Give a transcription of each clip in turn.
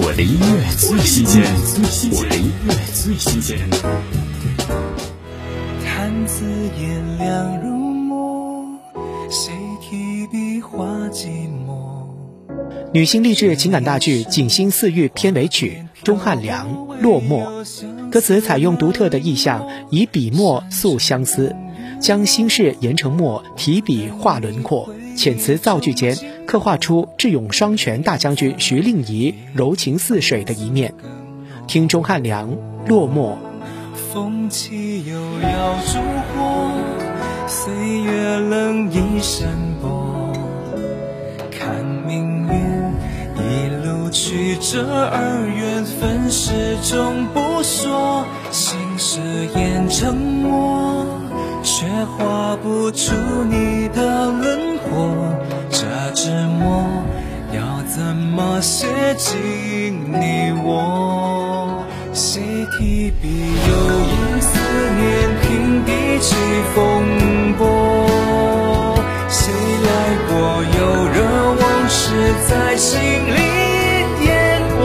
我的音乐最新鲜，我的音乐最新鲜。看字颜亮如墨，谁提笔画寂寞？女性励志情感大剧《锦心似玉》片尾曲《钟汉良》落寞，歌词采用独特的意象，以笔墨诉相思，将心事研成墨，提笔画轮廓。遣词造句间，刻画出智勇双全大将军徐令仪柔情似水的一面。听钟汉良落寞。风起又要烛火，岁月冷一山薄。看命运一路曲折而缘分始终不说，心事演成墨，却画不出你怎么写进你我？谁提笔又因思念平地起风波？谁来过又惹往事在心里淹没？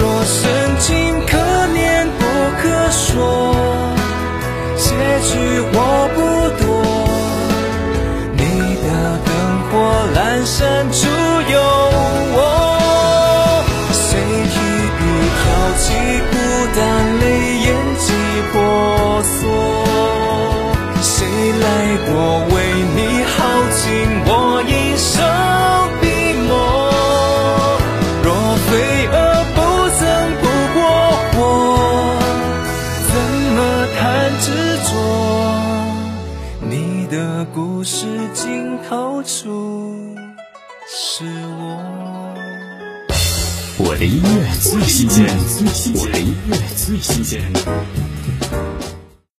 若深情可念不可说，结局我不多。你的灯火阑珊处谈执着？你的故事尽头处是我。我的音乐最新鲜，我的音乐最新鲜。